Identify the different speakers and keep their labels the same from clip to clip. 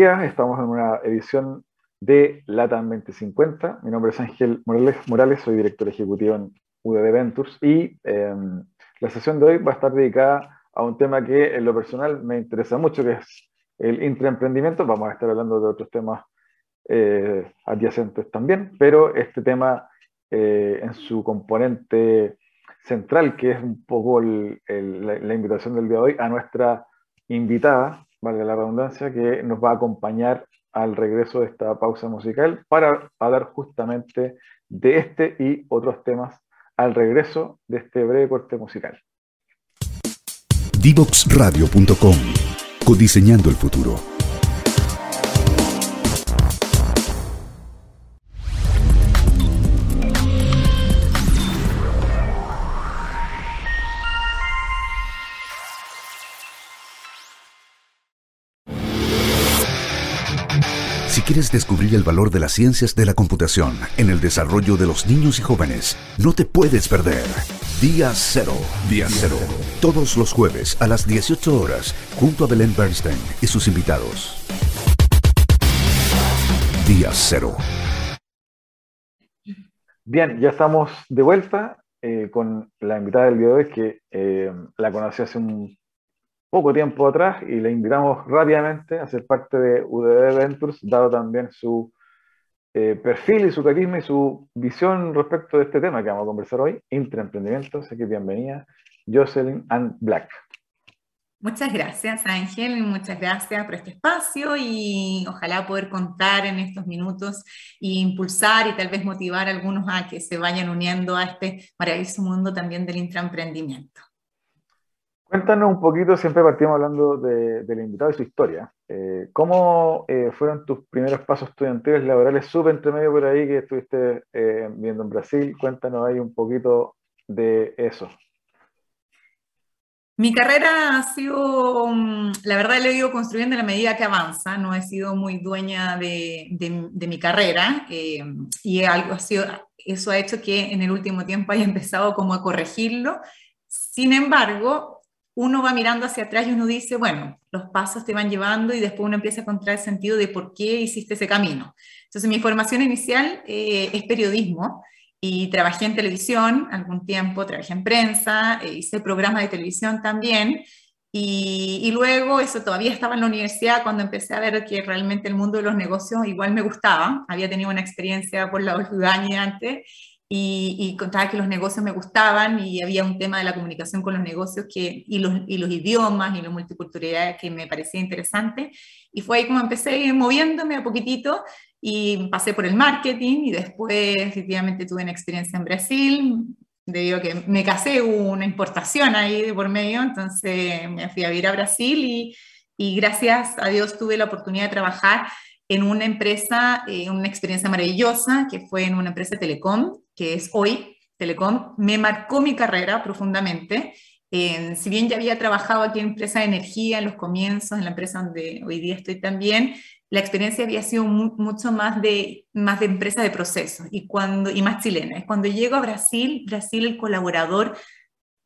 Speaker 1: Estamos en una edición de LATAM 2050. Mi nombre es Ángel Morales, Morales soy director ejecutivo en UDD Ventures y em, la sesión de hoy va a estar dedicada a un tema que en lo personal me interesa mucho, que es el intraemprendimiento. Vamos a estar hablando de otros temas eh, adyacentes también, pero este tema eh, en su componente central, que es un poco la invitación del día de hoy a nuestra invitada, vale la redundancia, que nos va a acompañar al regreso de esta pausa musical para hablar justamente de este y otros temas al regreso de este breve corte musical.
Speaker 2: Divoxradio.com Codiseñando el futuro. Quieres descubrir el valor de las ciencias de la computación en el desarrollo de los niños y jóvenes, no te puedes perder. Día Cero. Día Cero. Todos los jueves a las 18 horas, junto a Belén Bernstein y sus invitados. Día Cero.
Speaker 1: Bien, ya estamos de vuelta eh, con la invitada del día de hoy, que eh, la conocí hace un poco tiempo atrás y le invitamos rápidamente a ser parte de UDB Ventures, dado también su eh, perfil y su carisma y su visión respecto de este tema que vamos a conversar hoy, intraemprendimiento. Así que bienvenida, Jocelyn and Black.
Speaker 3: Muchas gracias, Ángel, muchas gracias por este espacio y ojalá poder contar en estos minutos e impulsar y tal vez motivar a algunos a que se vayan uniendo a este maravilloso mundo también del intraemprendimiento.
Speaker 1: Cuéntanos un poquito, siempre partimos hablando de, del invitado y su historia. Eh, ¿Cómo eh, fueron tus primeros pasos estudiantiles laborales? Súper entre medio por ahí que estuviste eh, viendo en Brasil. Cuéntanos ahí un poquito de eso.
Speaker 3: Mi carrera ha sido, mm, la verdad, lo he ido construyendo a la medida que avanza. No he sido muy dueña de, de, mi carrera y algo ha sido, eso ha hecho que en el último tiempo haya empezado como a corregirlo. Sin embargo, uno va mirando hacia atrás y uno dice, bueno, los pasos te van llevando y después uno empieza a encontrar el sentido de por qué hiciste ese camino. Entonces, mi formación inicial eh, es periodismo y trabajé en televisión algún tiempo, trabajé en prensa, eh, hice programas de televisión también. Y, y, luego eso todavía estaba en la universidad cuando empecé a ver que realmente el mundo de los negocios igual me gustaba. Había tenido una experiencia por la Udaña antes y, y, contaba que los negocios me gustaban y había un tema de la comunicación con los negocios que, y, los, y los idiomas y la multiculturalidad que me parecía interesante. Y fue ahí como empecé moviéndome a poquitito y pasé por el marketing y después efectivamente tuve una experiencia en Brasil, debido a que me casé, hubo una importación ahí de por medio, entonces me fui a vivir a Brasil y, y gracias a Dios tuve la oportunidad de trabajar en una empresa, eh, una experiencia maravillosa, que fue en una empresa telecom, que es hoy Telecom, me marcó mi carrera profundamente. si bien ya había trabajado aquí en empresa de energía en los comienzos, en la empresa donde hoy día estoy también, la experiencia había sido mucho más de, más de empresa de procesos y, cuando, y más chilena. Cuando llego a Brasil, Brasil, el colaborador,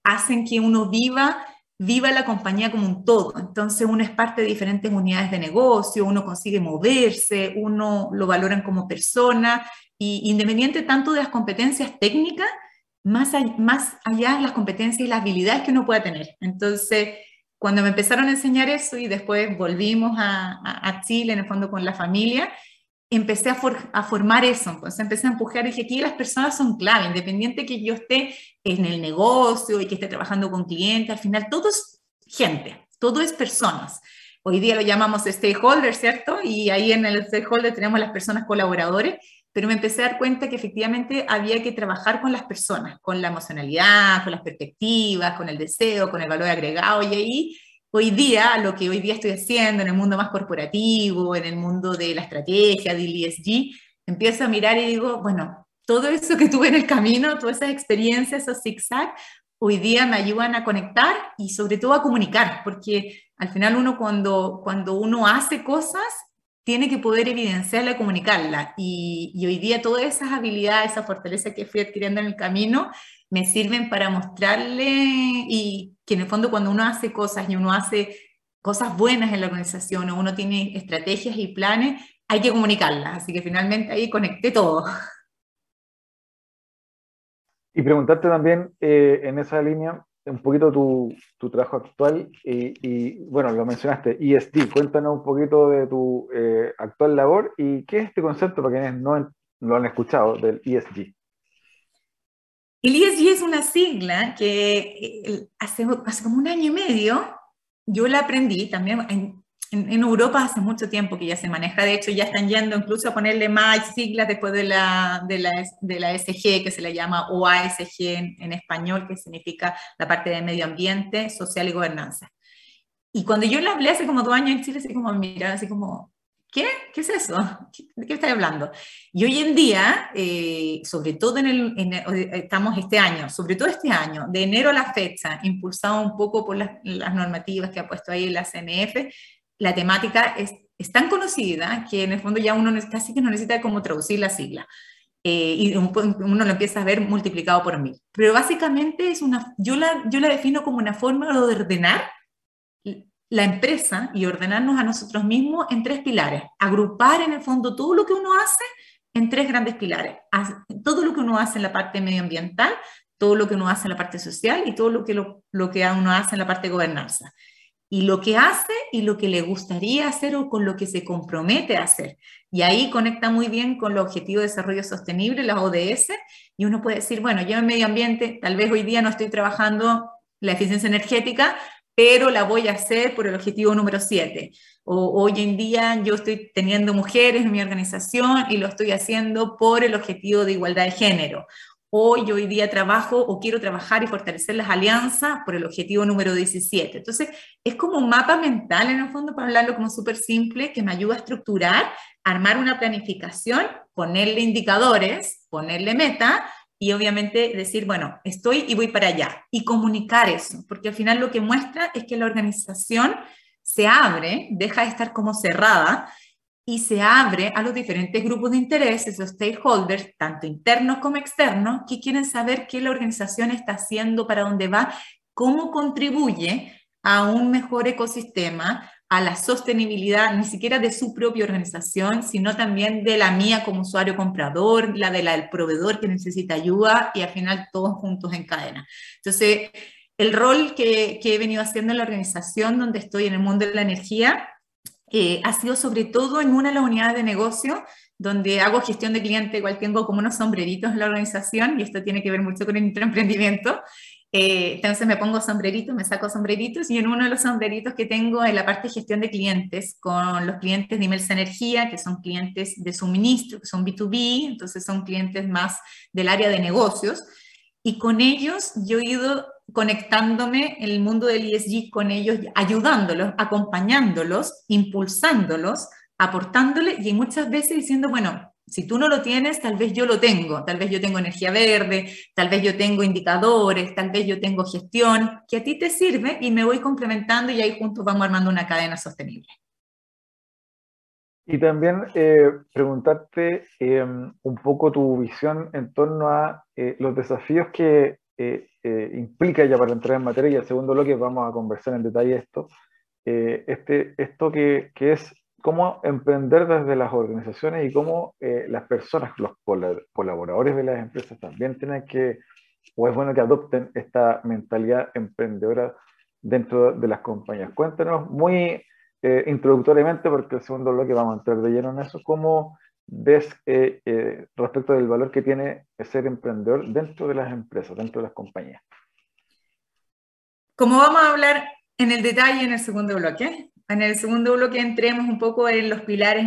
Speaker 3: hacen que uno viva viva la compañía como un todo. Entonces uno es parte de diferentes unidades de negocio, uno consigue moverse, uno lo valoran como persona y independiente tanto de las competencias técnicas, más, más allá las competencias y las habilidades que uno pueda tener. Entonces, cuando me empezaron a enseñar eso y después volvimos a, a, Chile, en el fondo con la familia, empecé a, a, formar eso, entonces empecé a empujar y dije, aquí las personas son clave, independiente que yo esté en el negocio y que esté trabajando con clientes, al final todo es gente, todo es personas. Hoy día lo llamamos stakeholder, ¿cierto? Y ahí en el stakeholder tenemos las personas colaboradores, pero me empecé a dar cuenta que efectivamente había que trabajar con las personas, con la emocionalidad, con las perspectivas, con el deseo, con el valor agregado, y ahí hoy día, lo que hoy día estoy haciendo en el mundo más corporativo, en el mundo de la estrategia, del ESG, empiezo a mirar y digo, bueno, todo eso que tuve en el camino, todas esas experiencias, esos zigzag, hoy día me ayudan a conectar y sobre todo a comunicar, porque al final uno cuando, cuando uno hace cosas, tiene que poder evidenciarla y comunicarla. Y, hoy día todas esas habilidades, esa fortaleza que fui adquiriendo en el camino, me sirven para mostrarle y que en el fondo cuando uno hace cosas y uno hace cosas buenas en la organización o uno tiene estrategias y planes, hay que comunicarlas. Así que finalmente ahí conecté todo.
Speaker 1: Y preguntarte también eh, en esa línea un poquito tu, tu trabajo actual y, bueno, lo mencionaste, ESG, cuéntanos un poquito de tu eh, actual labor y qué es este concepto para quienes no lo han escuchado del ESG.
Speaker 3: El ESG es una sigla que eh, hace, hace como un año y medio yo la aprendí también en, en, Europa hace mucho tiempo que ya se maneja, de hecho ya están yendo incluso a ponerle más siglas después de la, de la, de la SG, que se le llama OASG en, en español, que significa la parte de medio ambiente, social y gobernanza. Y cuando yo la hablé hace como dos años en Chile, así como mirar, así como, ¿qué? ¿Qué es eso? ¿De qué estás hablando? Y hoy en día, eh, sobre todo en el, estamos este año, sobre todo este año, de enero a la fecha, impulsado un poco por las, las normativas que ha puesto ahí la CNF, la temática es, tan conocida que en el fondo ya uno casi que no necesita como traducir la sigla. Eh, y uno lo empieza a ver multiplicado por mil. Pero básicamente es una, yo la, defino como una forma de ordenar la empresa y ordenarnos a nosotros mismos en tres pilares. Agrupar en el fondo todo lo que uno hace en tres grandes pilares. Todo lo que uno hace en la parte medioambiental, todo lo que uno hace en la parte social y todo lo que, lo, lo que uno hace en la parte de gobernanza y lo que hace y lo que le gustaría hacer o con lo que se compromete a hacer. Y ahí conecta muy bien con los Objetivos de Desarrollo Sostenible, las ODS, y uno puede decir, bueno, yo en medio ambiente tal vez hoy día no estoy trabajando la eficiencia energética, pero la voy a hacer por el objetivo número 7. O hoy en día yo estoy teniendo mujeres en mi organización y lo estoy haciendo por el objetivo de igualdad de género hoy, hoy día trabajo o quiero trabajar y fortalecer las alianzas por el objetivo número 17. Entonces, es como un mapa mental en el fondo, para hablarlo como súper simple, que me ayuda a estructurar, armar una planificación, ponerle indicadores, ponerle meta y obviamente decir, bueno, estoy y voy para allá y comunicar eso, porque al final lo que muestra es que la organización se abre, deja de estar como cerrada y se abre a los diferentes grupos de intereses, los stakeholders, tanto internos como externos, que quieren saber qué la organización está haciendo, para dónde va, cómo contribuye a un mejor ecosistema, a la sostenibilidad, ni siquiera de su propia organización, sino también de la mía como usuario comprador, la de la del proveedor que necesita ayuda y al final todos juntos en cadena. Entonces, el rol que, que he venido haciendo en la organización donde estoy en el mundo de la energía eh, ha sido sobre todo en una de las unidades de negocio donde hago gestión de cliente, igual tengo como unos sombreritos en la organización y esto tiene que ver mucho con el emprendimiento. Eh, entonces me pongo sombreritos, me saco sombreritos y en uno de los sombreritos que tengo en la parte de gestión de clientes con los clientes de Imelsa Energía, que son clientes de suministro, que son B2B, entonces son clientes más del área de negocios. Y con ellos yo he ido conectándome en el mundo del ESG con ellos, ayudándolos, acompañándolos, impulsándolos, aportándoles y muchas veces diciendo, bueno, si tú no lo tienes, tal vez yo lo tengo, tal vez yo tengo energía verde, tal vez yo tengo indicadores, tal vez yo tengo gestión, que a ti te sirve y me voy complementando y ahí juntos vamos armando una cadena sostenible.
Speaker 1: Y también eh, preguntarte em, un poco tu visión en torno a eh, los desafíos que eh, implica ya para entrar en materia, y el segundo bloque vamos a conversar en detalle esto, este, esto que, que, es cómo emprender desde las organizaciones y cómo las personas, los colaboradores de las empresas también tienen que, o es bueno que adopten esta mentalidad emprendedora dentro de las compañías. Cuéntanos muy eh, introductoriamente, porque el segundo bloque vamos a entrar de lleno en eso, ¿cómo ves eh, eh, respecto del valor que tiene ser emprendedor dentro de las empresas, dentro de las compañías?
Speaker 3: Como vamos a hablar en el detalle en el segundo bloque, en el segundo bloque entremos un poco en los pilares,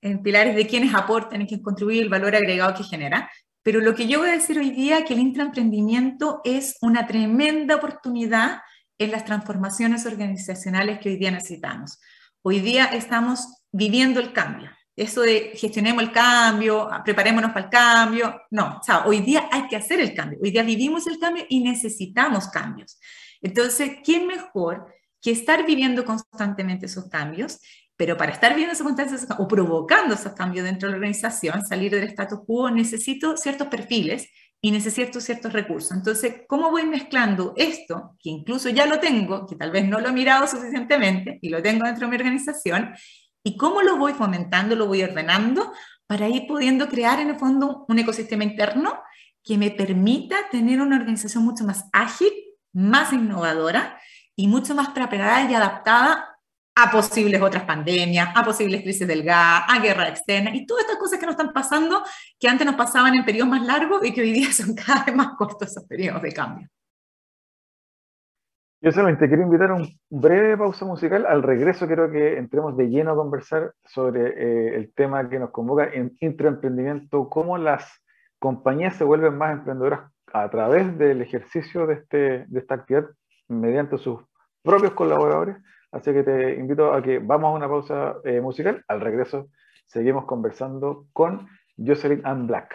Speaker 3: en pilares de quienes aportan y quienes contribuyen el valor agregado que genera. Pero lo que yo voy a decir hoy día es que el intraemprendimiento es una tremenda oportunidad en las transformaciones organizacionales que hoy día necesitamos. Hoy día estamos viviendo el cambio. Eso de gestionemos el cambio, preparémonos para el cambio, no, o sea, hoy día hay que hacer el cambio. Hoy día vivimos el cambio y necesitamos cambios. Entonces, ¿quién mejor que estar viviendo constantemente esos cambios? Pero para estar viviendo esos cambios o provocando esos cambios dentro de la organización, salir del status quo, necesito ciertos perfiles y necesito ciertos recursos. Entonces, ¿cómo voy mezclando esto, que incluso ya lo tengo, que tal vez no lo he mirado suficientemente y lo tengo dentro de mi organización, y cómo lo voy fomentando, lo voy ordenando para ir pudiendo crear en el fondo un ecosistema interno que me permita tener una organización mucho más ágil, más innovadora y mucho más preparada y adaptada a posibles otras pandemias, a posibles crisis del gas, a guerra externa y todas estas cosas que nos están pasando que antes nos pasaban en periodos más largos y que hoy día son cada vez más cortos esos periodos de cambio.
Speaker 1: Yo solamente quiero invitar a un breve pausa musical. Al regreso quiero que entremos de lleno a conversar sobre eh, el tema que nos convoca en intraemprendimiento, cómo las compañías se vuelven más emprendedoras a través del ejercicio de, este, de esta actividad mediante sus propios colaboradores. Así que te invito a que vamos a una pausa eh, musical. Al regreso seguimos conversando con Jocelyn Ann Black.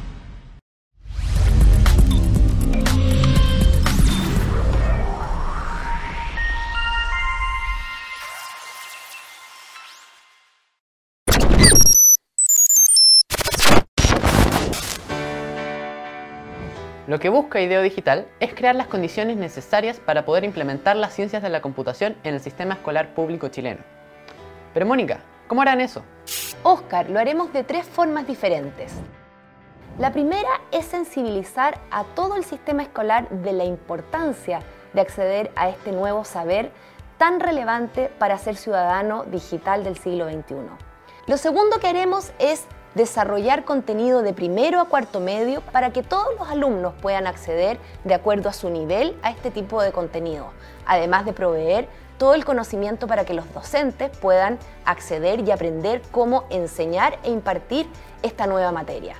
Speaker 4: Lo que busca IDEO Digital es crear las condiciones necesarias para poder implementar las ciencias de la computación en el sistema escolar público chileno. Pero Mónica, ¿cómo harán eso?
Speaker 5: Oscar, lo haremos de tres formas diferentes. La primera es sensibilizar a todo el sistema escolar de la importancia de acceder a este nuevo saber tan relevante para ser ciudadano digital del siglo XXI. Lo segundo que haremos es desarrollar contenido de primero a cuarto medio para que todos los alumnos puedan acceder de acuerdo a su nivel a este tipo de contenido, además de proveer todo el conocimiento para que los docentes puedan acceder y aprender cómo enseñar e impartir esta nueva materia.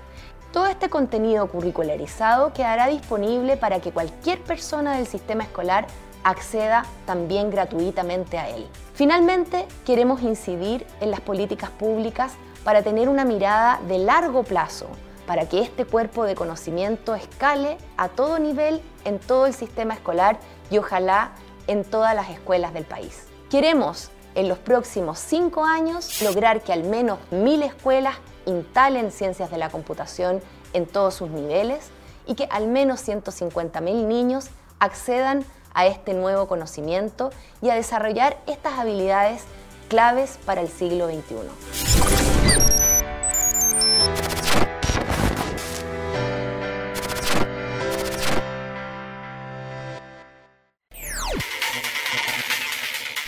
Speaker 5: Todo este contenido curricularizado quedará disponible para que cualquier persona del sistema escolar acceda también gratuitamente a él. Finalmente, queremos incidir en las políticas públicas para tener una mirada de largo plazo, para que este cuerpo de conocimiento escale a todo nivel en todo el sistema escolar y ojalá en todas las escuelas del país. Queremos en los próximos cinco años lograr que al menos mil escuelas instalen ciencias de la computación en todos sus niveles y que al menos 150.000 niños accedan a este nuevo conocimiento y a desarrollar estas habilidades claves para el siglo XXI.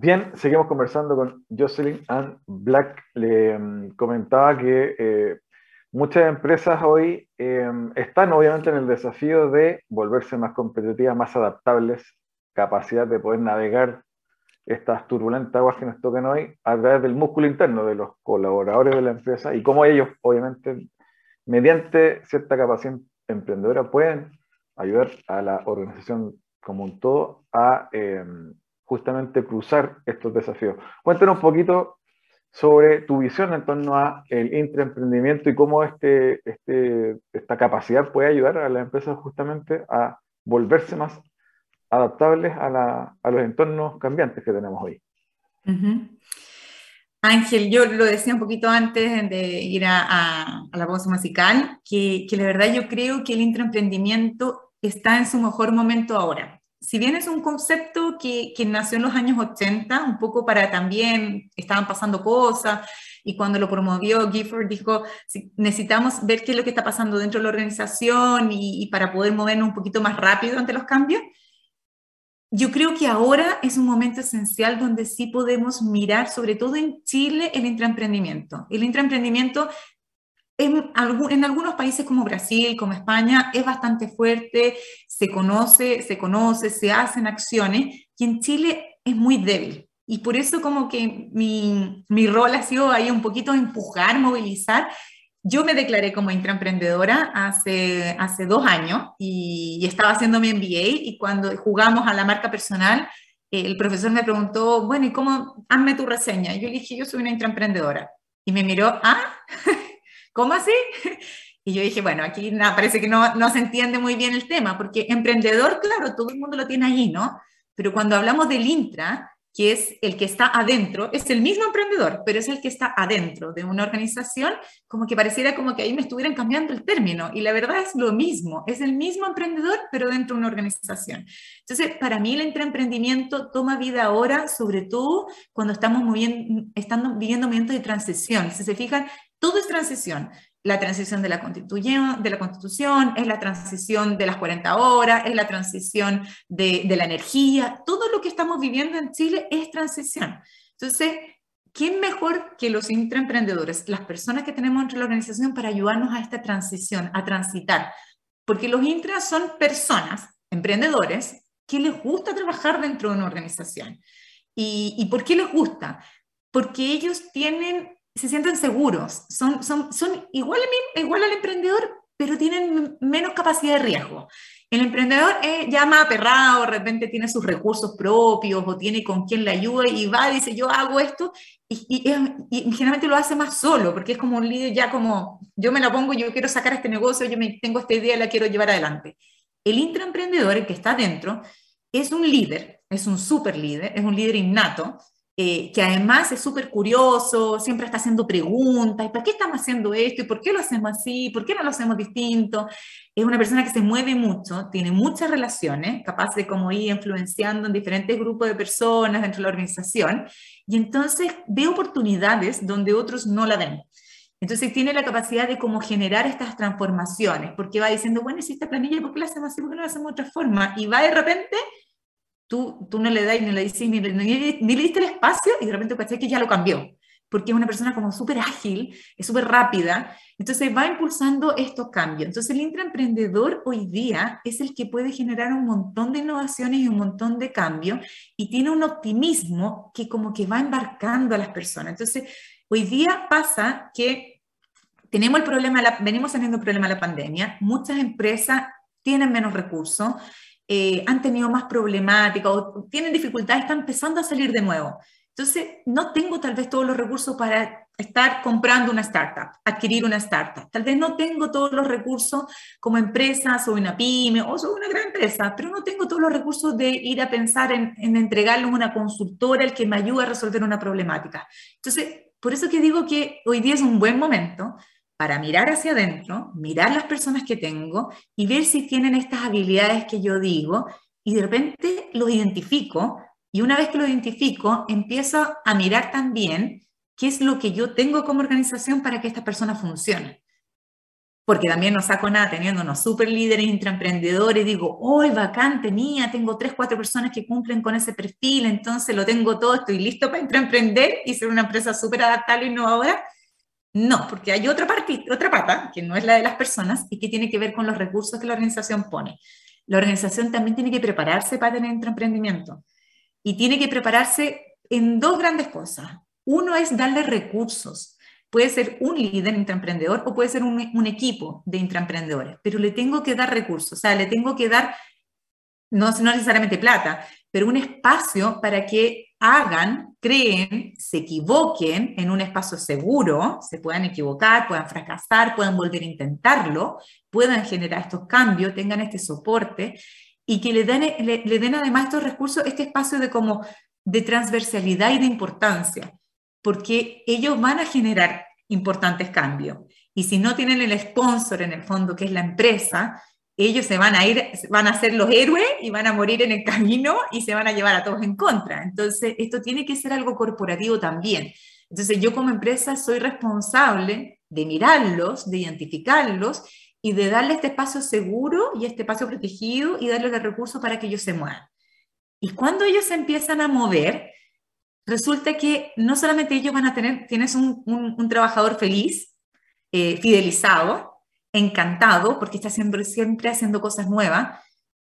Speaker 1: Bien, seguimos conversando con Jocelyn Ann Black. Le mm, comentaba que eh, muchas empresas hoy em, están obviamente en el desafío de volverse más competitivas, más adaptables, capacidad de poder navegar estas turbulentas aguas que nos tocan hoy a través del músculo interno de los colaboradores de la empresa y cómo ellos, obviamente, mediante cierta capacidad emprendedora, pueden ayudar a la organización como un todo a em, justamente cruzar estos desafíos. Cuéntanos un poquito sobre tu visión en torno a el intraemprendimiento y cómo este, este, esta capacidad puede ayudar a las empresas justamente a volverse más adaptables a, los entornos cambiantes que tenemos hoy.
Speaker 3: Ángel, yo lo decía un poquito antes de ir a, la voz musical, que, que la verdad yo creo que el intraemprendimiento está en su mejor momento ahora si bien es un concepto que, nació en los años 80, un poco para también, estaban pasando cosas, y cuando lo promovió Gifford dijo, necesitamos ver qué es lo que está pasando dentro de la organización y, para poder movernos un poquito más rápido ante los cambios. Yo creo que ahora es un momento esencial donde sí podemos mirar, sobre todo en Chile, el intraemprendimiento. El intraemprendimiento en, en, algunos países como Brasil, como España, es bastante fuerte, se conoce, se conoce, se hacen acciones, y en Chile es muy débil. Y por eso como que mi, mi rol ha sido ahí un poquito empujar, movilizar. Yo me declaré como intraemprendedora hace, hace dos años y, estaba haciendo mi MBA y cuando jugamos a la marca personal, el profesor me preguntó, bueno, ¿y cómo? Hazme tu reseña. Y yo le dije, yo soy una intraemprendedora. Y me miró, ¿ah? ¿Cómo así? Y yo dije, bueno, aquí parece que no, no se entiende muy bien el tema, porque emprendedor, claro, todo el mundo lo tiene ahí, ¿no? Pero cuando hablamos del intra, que es el que está adentro, es el mismo emprendedor, pero es el que está adentro de una organización, como que pareciera como que ahí me estuvieran cambiando el término. Y la verdad es lo mismo, es el mismo emprendedor, pero dentro de una organización. Entonces, para mí el intraemprendimiento toma vida ahora, sobre todo cuando estamos, moviendo, estando viviendo momentos de transición. Si se fijan, todo es transición la transición de la, de la constitución, es la transición de las 40 horas, es la transición de, de la energía, todo lo que estamos viviendo en Chile es transición. Entonces, ¿quién mejor que los intraemprendedores, las personas que tenemos entre la organización para ayudarnos a esta transición, a transitar? Porque los intras son personas, emprendedores, que les gusta trabajar dentro de una organización. ¿Y, y por qué les gusta? Porque ellos tienen se sienten seguros, son, son, son igual, igual al emprendedor, pero tienen menos capacidad de riesgo. El emprendedor ya más aperrado, de repente tiene sus recursos propios o tiene con quien le ayuda y va y dice yo hago esto y, y, generalmente lo hace más solo porque es como un líder ya como yo me la pongo, yo quiero sacar este negocio, yo me, tengo esta idea, la quiero llevar adelante. El intraemprendedor, el que está dentro, es un líder, es un super líder, es un líder innato eh, que además es súper curioso, siempre está haciendo preguntas, ¿y para qué estamos haciendo esto? ¿Y por qué lo hacemos así? ¿Por qué no lo hacemos distinto? Es una persona que se mueve mucho, tiene muchas relaciones, capaz de como ir influenciando en diferentes grupos de personas dentro de la organización, y entonces ve oportunidades donde otros no la ven. Entonces tiene la capacidad de como generar estas transformaciones, porque va diciendo, bueno, si esta planilla, ¿por qué la hacemos así? ¿Por qué no la hacemos de otra forma? Y va de repente tú, tú no le das ni le dices, ni, ni, le diste el espacio y de repente caché que ya lo cambió, porque es una persona como súper ágil, es súper rápida, entonces va impulsando estos cambios. Entonces el intraemprendedor hoy día es el que puede generar un montón de innovaciones y un montón de cambios y tiene un optimismo que como que va embarcando a las personas. Entonces hoy día pasa que tenemos el problema, venimos teniendo el problema de la pandemia, muchas empresas tienen menos recursos, eh, han tenido más problemática o tienen dificultades, están empezando a salir de nuevo. Entonces, no tengo tal vez todos los recursos para estar comprando una startup, adquirir una startup. Tal vez no tengo todos los recursos como empresa, soy una pyme o soy una gran empresa, pero no tengo todos los recursos de ir a pensar en, en entregarle a una consultora el que me ayude a resolver una problemática. Entonces, por eso que digo que hoy día es un buen momento para mirar hacia adentro, mirar las personas que tengo y ver si tienen estas habilidades que yo digo y de repente los identifico y una vez que lo identifico empiezo a mirar también qué es lo que yo tengo como organización para que esta persona funcione. Porque también no saco nada teniendo unos super líderes intraemprendedores, digo, hoy vacante mía, tengo tres, cuatro personas que cumplen con ese perfil, entonces lo tengo todo, estoy listo para intraemprender y ser una empresa súper adaptable e innovadora no, porque hay otra, parte, otra pata, que no es la de las personas, y que tiene que ver con los recursos que la organización pone. La organización también tiene que prepararse para tener emprendimiento. Y tiene que prepararse en dos grandes cosas. Uno es darle recursos. Puede ser un líder intraemprendedor o puede ser un, equipo de intraemprendedores, pero le tengo que dar recursos, o sea, le tengo que dar, no, no necesariamente plata, pero un espacio para que hagan, creen, se equivoquen en un espacio seguro, se puedan equivocar, puedan fracasar, puedan volver a intentarlo, puedan generar estos cambios, tengan este soporte y que le den, le, den además estos recursos, este espacio de como de transversalidad y de importancia, porque ellos van a generar importantes cambios. Y si no tienen el sponsor en el fondo, que es la empresa, ellos se van a ir, van a ser los héroes y van a morir en el camino y se van a llevar a todos en contra. Entonces, esto tiene que ser algo corporativo también. Entonces, yo como empresa soy responsable de mirarlos, de identificarlos y de darle este espacio seguro y este espacio protegido y darle los recursos para que ellos se muevan. Y cuando ellos se empiezan a mover, resulta que no solamente ellos van a tener, tienes un, un trabajador feliz, eh, fidelizado, encantado, porque estás siempre, siempre haciendo cosas nuevas,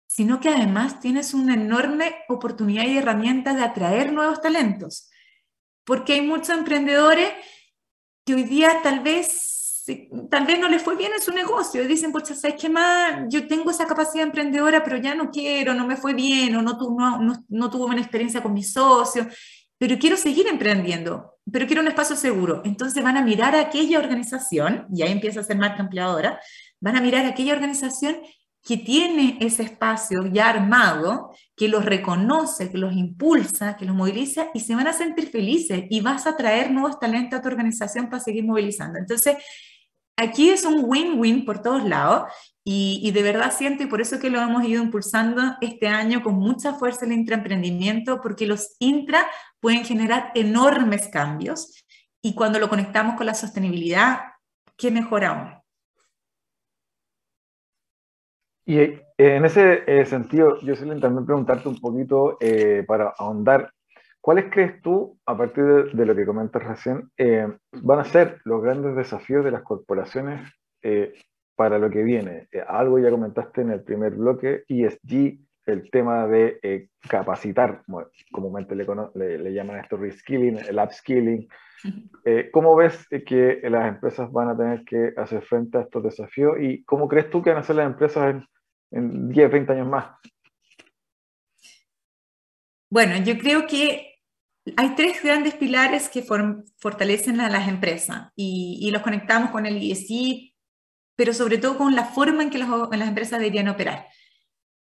Speaker 3: sino que además tienes una enorme oportunidad y herramienta de atraer nuevos talentos. Porque hay muchos emprendedores que hoy día tal vez, tal vez no les fue bien en su negocio y dicen, pues, ¿sabes qué más? Yo tengo esa capacidad emprendedora, pero ya no quiero, no me fue bien o no, no, no, no tuve buena experiencia con mis socios, pero quiero seguir emprendiendo, pero quiero un espacio seguro. Entonces van a mirar a aquella organización, y ahí empieza a ser marca empleadora, van a mirar a aquella organización que tiene ese espacio ya armado, que los reconoce, que los impulsa, que los moviliza y se van a sentir felices y vas a traer nuevos talentos a tu organización para seguir movilizando. Entonces, aquí es un win-win por todos lados y, de verdad siento, y por eso que lo hemos ido impulsando este año con mucha fuerza el intraemprendimiento, porque los intra pueden generar enormes cambios y cuando lo conectamos con la sostenibilidad, qué mejor aún.
Speaker 1: Y eh, en ese eh, sentido, yo Jocelyn, también preguntarte un poquito eh, para ahondar, ¿cuáles crees tú, a partir de, lo que comentas recién, van a ser los grandes desafíos de las corporaciones para lo que viene? algo ya comentaste en el primer bloque, ESG, el tema de capacitar, como comúnmente le, le, le, llaman esto reskilling, el upskilling. ¿Cómo ves que las empresas van a tener que hacer frente a estos desafíos y cómo crees tú que van a ser las empresas en, en 10, 20 años más?
Speaker 3: Bueno, yo creo que hay tres grandes pilares que fortalecen a las empresas y, los conectamos con el ESG, pero sobre todo con la forma en que las empresas deberían operar.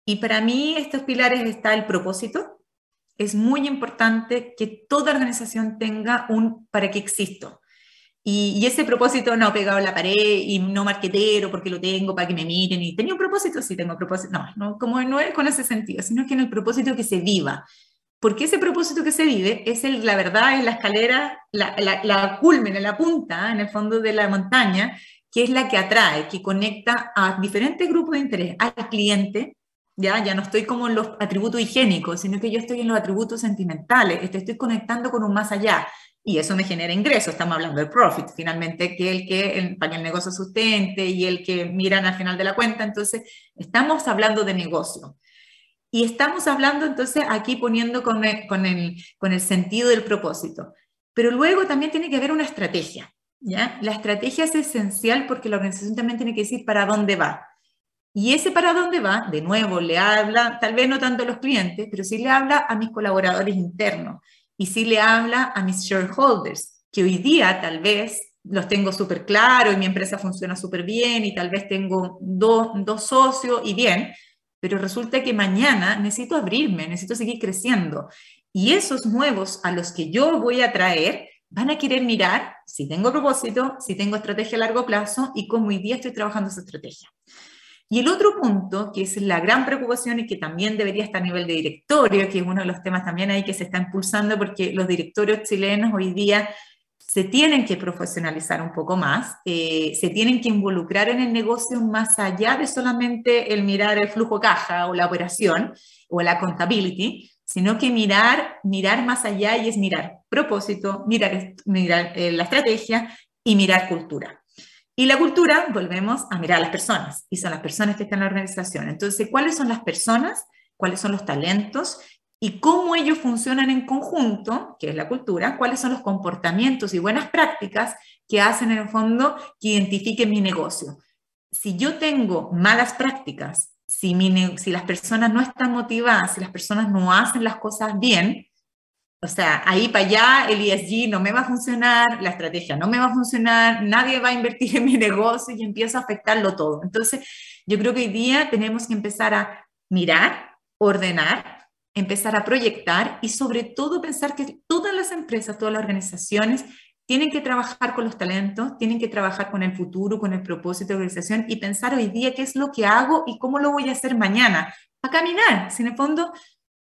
Speaker 3: Y para mí estos pilares está el propósito. Es muy importante que toda organización tenga un para qué existo. Y, ese propósito no pegado en la pared y no marquetero porque lo tengo para que me miren. Y tenía un propósito, sí tengo propósito. No, no, como no es con ese sentido, sino que en el propósito que se viva. Porque ese propósito que se vive es el, la verdad, es la escalera, la, la, la culmen, en la punta, en el fondo de la montaña, que es la que atrae, que conecta a diferentes grupos de interés, al cliente, ya, ya no estoy como en los atributos higiénicos, sino que yo estoy en los atributos sentimentales, te estoy conectando con un más allá, y eso me genera ingresos. Estamos hablando del profit, finalmente, que el que el, para que el negocio sustente y el que miran al final de la cuenta. Entonces, estamos hablando de negocio. Y estamos hablando entonces aquí poniendo con el, con el, con el sentido del propósito. Pero luego también tiene que haber una estrategia. ¿ya? La estrategia es esencial porque la organización también tiene que decir para dónde va. Y ese para dónde va, de nuevo, le habla, tal vez no tanto a los clientes, pero sí le habla a mis colaboradores internos y sí le habla a mis shareholders, que hoy día tal vez los tengo súper claro y mi empresa funciona súper bien y tal vez tengo dos, dos socios y bien, pero resulta que mañana necesito abrirme, necesito seguir creciendo. Y esos nuevos a los que yo voy a traer van a querer mirar si tengo propósito, si tengo estrategia a largo plazo y cómo hoy día estoy trabajando esa estrategia. Y el otro punto, que es la gran preocupación y que también debería estar a nivel de directorio, que es uno de los temas también ahí que se está impulsando porque los directorios chilenos hoy día se tienen que profesionalizar un poco más, eh, se tienen que involucrar en el negocio más allá de solamente el mirar el flujo caja o la operación o la contability, sino que mirar, mirar más allá y es mirar propósito, mirar, mirar eh, la estrategia y mirar cultura. Y la cultura, volvemos a mirar a las personas, y son las personas que están en la organización. Entonces, ¿cuáles son las personas? ¿Cuáles son los talentos? Y cómo ellos funcionan en conjunto, que es la cultura, cuáles son los comportamientos y buenas prácticas que hacen en el fondo que identifiquen mi negocio. Si yo tengo malas prácticas, si, si las personas no están motivadas, si las personas no hacen las cosas bien, o sea, ahí para allá el ESG no me va a funcionar, la estrategia no me va a funcionar, nadie va a invertir en mi negocio y empieza a afectarlo todo. Entonces, yo creo que hoy día tenemos que empezar a mirar, ordenar, empezar a proyectar y sobre todo pensar que todas las empresas, todas las organizaciones tienen que trabajar con los talentos, tienen que trabajar con el futuro, con el propósito de la organización y pensar hoy día qué es lo que hago y cómo lo voy a hacer mañana. A caminar, si en el fondo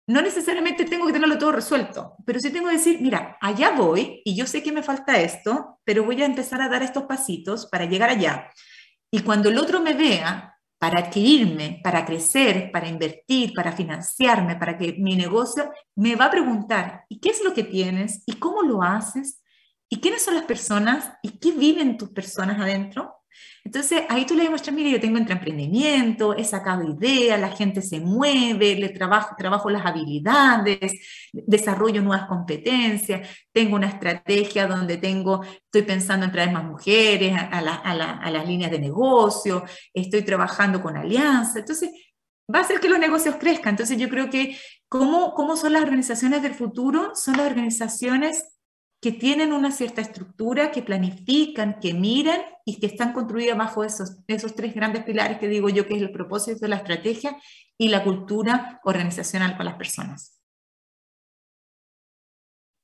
Speaker 3: no necesariamente tengo que tenerlo todo resuelto, pero sí tengo que decir, mira, allá voy y yo sé que me falta esto, pero voy a empezar a dar estos pasitos para llegar allá. Y cuando el otro me vea, para adquirirme, para crecer, para invertir, para financiarme, para que mi negocio me va a preguntar, ¿y qué es lo que tienes? ¿Y cómo lo haces? ¿y quiénes son las personas? ¿Y qué viven tus personas adentro? Entonces, ahí tú le demuestras, mire, yo tengo emprendimiento, he sacado ideas, la gente se mueve, le trabajo, trabajo las habilidades, desarrollo nuevas competencias, tengo una estrategia donde tengo, estoy pensando en traer más mujeres a, a las líneas de negocio, estoy trabajando con alianzas. Entonces, va a hacer que los negocios crezcan. Entonces, yo creo que cómo, cómo son las organizaciones del futuro, son las organizaciones que tienen una cierta estructura, que planifican, que miran y que están construidas bajo esos, esos tres grandes pilares que digo yo que es el propósito de la estrategia y la cultura organizacional para las personas.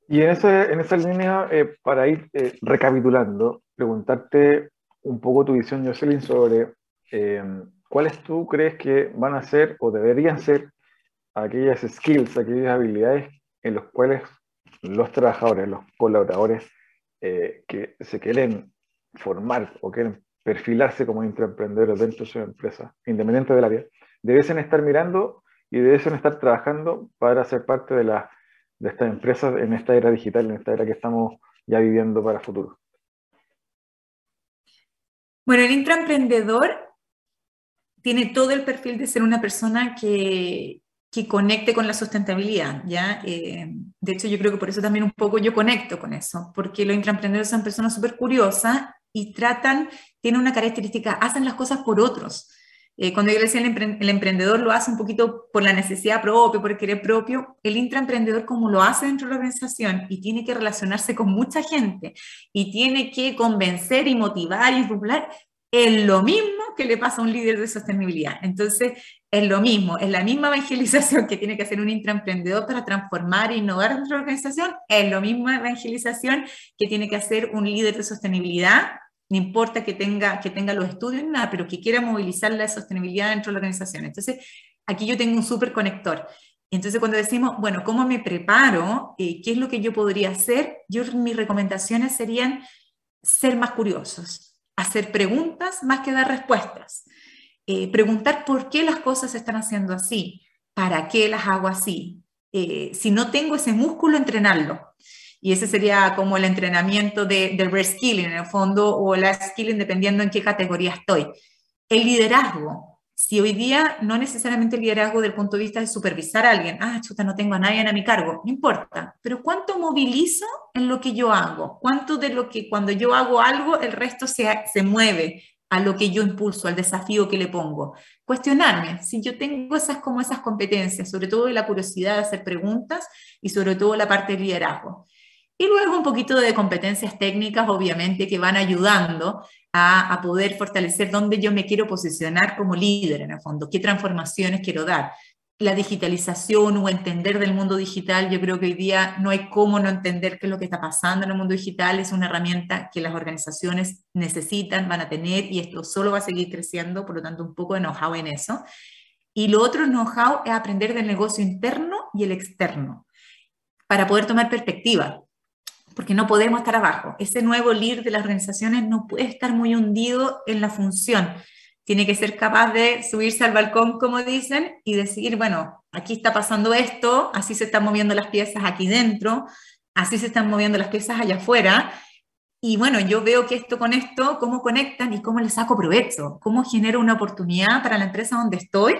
Speaker 1: Y en, ese, en esa línea, eh, para ir eh, recapitulando, preguntarte un poco tu visión, Jocelyn, sobre eh, cuáles tú crees que van a ser o deberían ser aquellas skills, aquellas habilidades en las cuales los trabajadores, los colaboradores eh, que se quieren formar o quieren perfilarse como intraemprendedores dentro de su empresa, independiente del área, deben estar mirando y deben estar trabajando para ser parte de, la, de estas empresas en esta era digital, en esta era que estamos ya viviendo para el futuro.
Speaker 3: Bueno, el intraemprendedor tiene todo el perfil de ser una persona que, que conecte con la sustentabilidad, ¿ya? Eh, de hecho, yo creo que por eso también un poco yo conecto con eso, porque los intraemprendedores son personas súper curiosas y tratan, tienen una característica, hacen las cosas por otros. Eh, cuando yo decía el, emprendedor lo hace un poquito por la necesidad propia, por el querer propio, el intraemprendedor como lo hace dentro de la organización y tiene que relacionarse con mucha gente y tiene que convencer y motivar y estimular, es lo mismo que le pasa a un líder de sostenibilidad. Entonces, es lo mismo, es la misma evangelización que tiene que hacer un intraemprendedor para transformar e innovar la organización, es lo mismo evangelización que tiene que hacer un líder de sostenibilidad, no importa que tenga, que tenga los estudios, nada, pero que quiera movilizar la sostenibilidad dentro de la organización. Entonces, aquí yo tengo un súper conector. Entonces, cuando decimos, bueno, ¿cómo me preparo? Eh, ¿Qué es lo que yo podría hacer? Yo, mis recomendaciones serían ser más curiosos, hacer preguntas más que dar respuestas. Eh, preguntar por qué las cosas se están haciendo así, para qué las hago así. Eh, si no tengo ese músculo, entrenarlo. Y ese sería como el entrenamiento de, del reskilling en el fondo o el skilling dependiendo en qué categoría estoy. El liderazgo, si hoy día no necesariamente el liderazgo del punto de vista de supervisar a alguien, ah, chuta, no tengo a nadie a mi cargo, no importa, pero ¿cuánto movilizo en lo que yo hago? ¿Cuánto de lo que cuando yo hago algo, el resto se, se mueve a lo que yo impulso, al desafío que le pongo? Cuestionarme si yo tengo esas como esas competencias, sobre todo la curiosidad de hacer preguntas y sobre todo la parte de liderazgo. Y luego un poquito de competencias técnicas, obviamente, que van ayudando a, poder fortalecer dónde yo me quiero posicionar como líder en el fondo, qué transformaciones quiero dar. La digitalización o entender del mundo digital, yo creo que hoy día no hay cómo no entender qué es lo que está pasando en el mundo digital, es una herramienta que las organizaciones necesitan, van a tener y esto solo va a seguir creciendo, por lo tanto un poco de know-how en eso. Y lo otro know-how es aprender del negocio interno y el externo, para poder tomar perspectiva porque no podemos estar abajo. Ese nuevo líder de las organizaciones no puede estar muy hundido en la función. Tiene que ser capaz de subirse al balcón, como dicen, y decir, bueno, aquí está pasando esto, así se están moviendo las piezas aquí dentro, así se están moviendo las piezas allá afuera. Y bueno, yo veo que esto con esto, cómo conectan y cómo le saco provecho, cómo genero una oportunidad para la empresa donde estoy,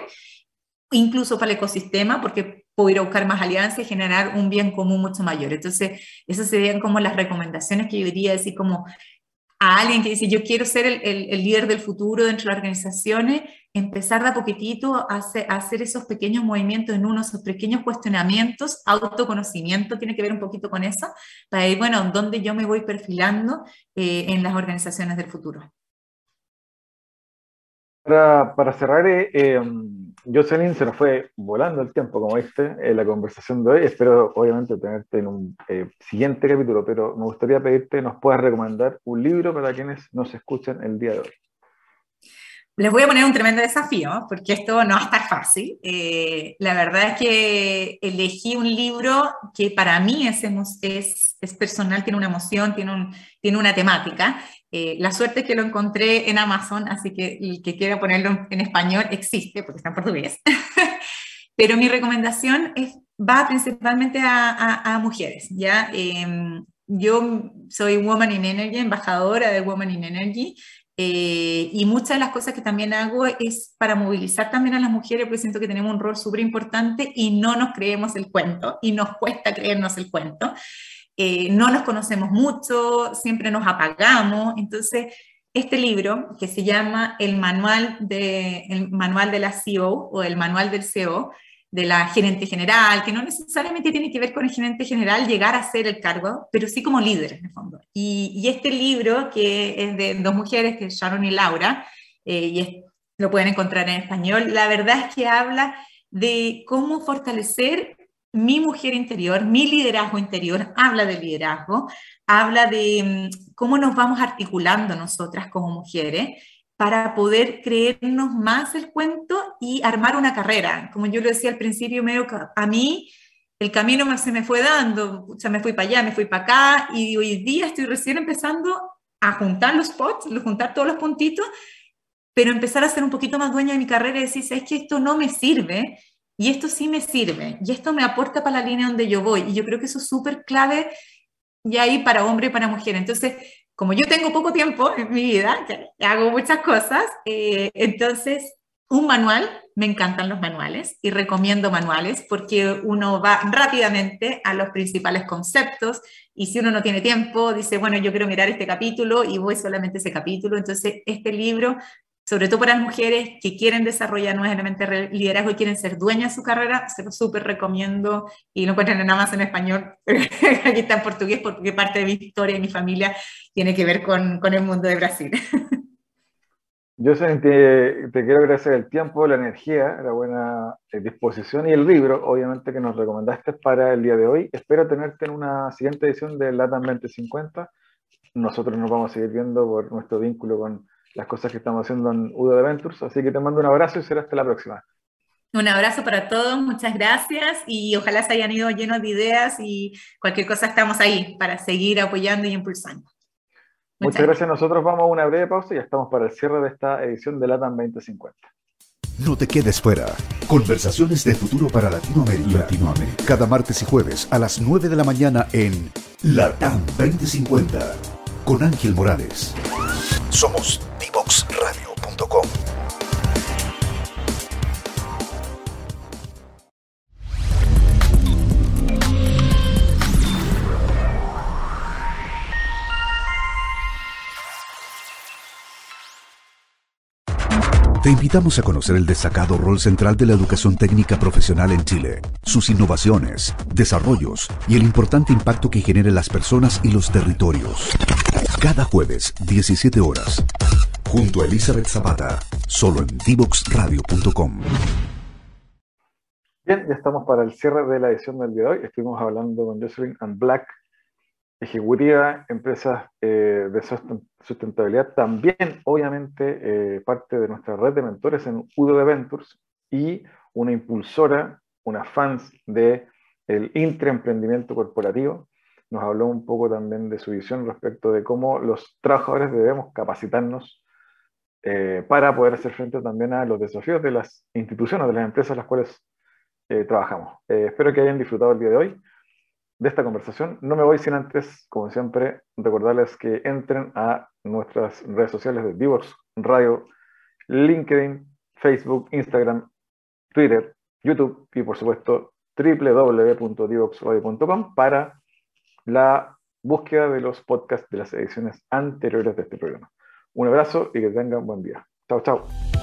Speaker 3: incluso para el ecosistema, porque puedo ir a buscar más alianzas y generar un bien común mucho mayor. Entonces, esas serían como las recomendaciones que yo diría decir como a alguien que dice, yo quiero ser el, el, líder del futuro dentro de las organizaciones, empezar de a poquitito a hacer, hacer, esos pequeños movimientos en uno, esos pequeños cuestionamientos, autoconocimiento tiene que ver un poquito con eso, para ir, bueno, dónde yo me voy perfilando eh, en las organizaciones del futuro.
Speaker 1: Para, para cerrar, eh, eh Jocelyn, se nos fue volando el tiempo, como viste, en la conversación de hoy. Espero, obviamente, tenerte en un eh, siguiente capítulo, pero me gustaría pedirte nos puedas recomendar un libro para quienes nos escuchan el día de hoy.
Speaker 3: Les voy a poner un tremendo desafío, porque esto no va a estar fácil. Eh, la verdad es que elegí un libro que para mí es, personal, tiene una emoción, tiene una temática, eh, la suerte es que lo encontré en Amazon, así que el que quiera ponerlo en español existe, porque está en portugués. Pero mi recomendación es, va principalmente a, mujeres, ¿ya? Em, yo soy Woman in Energy, embajadora de Woman in Energy, eh, y muchas de las cosas que también hago es para movilizar también a las mujeres, porque siento que tenemos un rol súper importante y no nos creemos el cuento, y nos cuesta creernos el cuento. Eh, no nos conocemos mucho, siempre nos apagamos. Entonces, este libro, que se llama El Manual de, el manual de la CEO o el Manual del CEO, de la gerente general, que no necesariamente tiene que ver con el gerente general llegar a ser el cargo, pero sí como líder en el fondo. Y, este libro, que es de dos mujeres, que es Sharon y Laura, eh, y lo pueden encontrar en español, la verdad es que habla de cómo fortalecer mi mujer interior, mi liderazgo interior, habla de liderazgo, habla de mm, cómo nos vamos articulando nosotras como mujeres para poder creernos más el cuento y armar una carrera. Como yo lo decía al principio, medio a mí el camino se me fue dando, o sea, me fui para allá, me fui para acá, y hoy día estoy recién empezando a juntar los spots, juntar todos los puntitos, pero empezar a ser un poquito más dueña de mi carrera y decir, es que esto no me sirve, y esto sí me sirve, y esto me aporta para la línea donde yo voy, y yo creo que eso es súper clave ya ahí para hombre y para mujer. Entonces, como yo tengo poco tiempo en mi vida, hago muchas cosas, eh, entonces un manual, me encantan los manuales y recomiendo manuales porque uno va rápidamente a los principales conceptos y si uno no tiene tiempo, dice, bueno, yo quiero mirar este capítulo y voy solamente ese capítulo. Entonces, este libro sobre todo para las mujeres que quieren desarrollar nuevamente liderazgo y quieren ser dueñas de su carrera, se lo súper recomiendo y lo encuentran nada más en español, aquí está en portugués porque parte de mi historia y mi familia tiene que ver con, con el mundo de Brasil.
Speaker 1: Yo te, te, quiero agradecer el tiempo, la energía, la buena eh, disposición y el libro, obviamente, que nos recomendaste para el día de hoy. Espero tenerte en una siguiente edición de LATAM 2050. Nosotros nos vamos a seguir viendo por nuestro vínculo con las cosas que estamos haciendo en Udo Ventures. Así que te mando un abrazo y será hasta la próxima.
Speaker 3: Un abrazo para todos, muchas gracias y ojalá se hayan ido llenos de ideas y cualquier cosa estamos ahí para seguir apoyando y impulsando.
Speaker 1: Muchas, gracias. Nosotros vamos a una breve pausa y ya estamos para el cierre de esta edición de LATAM 2050.
Speaker 2: No te quedes fuera. Conversaciones de futuro para Latinoamérica. Latinoamérica. Cada martes y jueves a las 9 de la mañana en LATAM 2050 con Ángel Morales. Somos divoxradio.com. Te invitamos a conocer el destacado rol central de la educación técnica profesional en Chile, sus innovaciones, desarrollos y el importante impacto que genera en las personas y los territorios. Cada jueves, 17 horas, junto a Elizabeth Zapata, solo en divoxradio.com.
Speaker 1: Bien, ya estamos para el cierre de la edición del día de hoy. Estuvimos hablando con Jocelyn and Black, ejecutiva, empresas eh, de sustentabilidad, también obviamente eh, parte de nuestra red de mentores en Udo Ventures y una impulsora, una fans de el intraemprendimiento corporativo nos habló un poco también de su visión respecto de cómo los trabajadores debemos capacitarnos eh, para poder hacer frente también a los desafíos de las instituciones, de las empresas en las cuales eh, trabajamos. Eh, espero que hayan disfrutado el día de hoy de esta conversación. No me voy sin antes, como siempre, recordarles que entren a nuestras redes sociales de Divorce Radio, LinkedIn, Facebook, Instagram, Twitter, YouTube y por supuesto www.divoxradio.com para la búsqueda de los podcasts de las ediciones anteriores de este programa. Un abrazo y que tengan buen día. Chao, chao.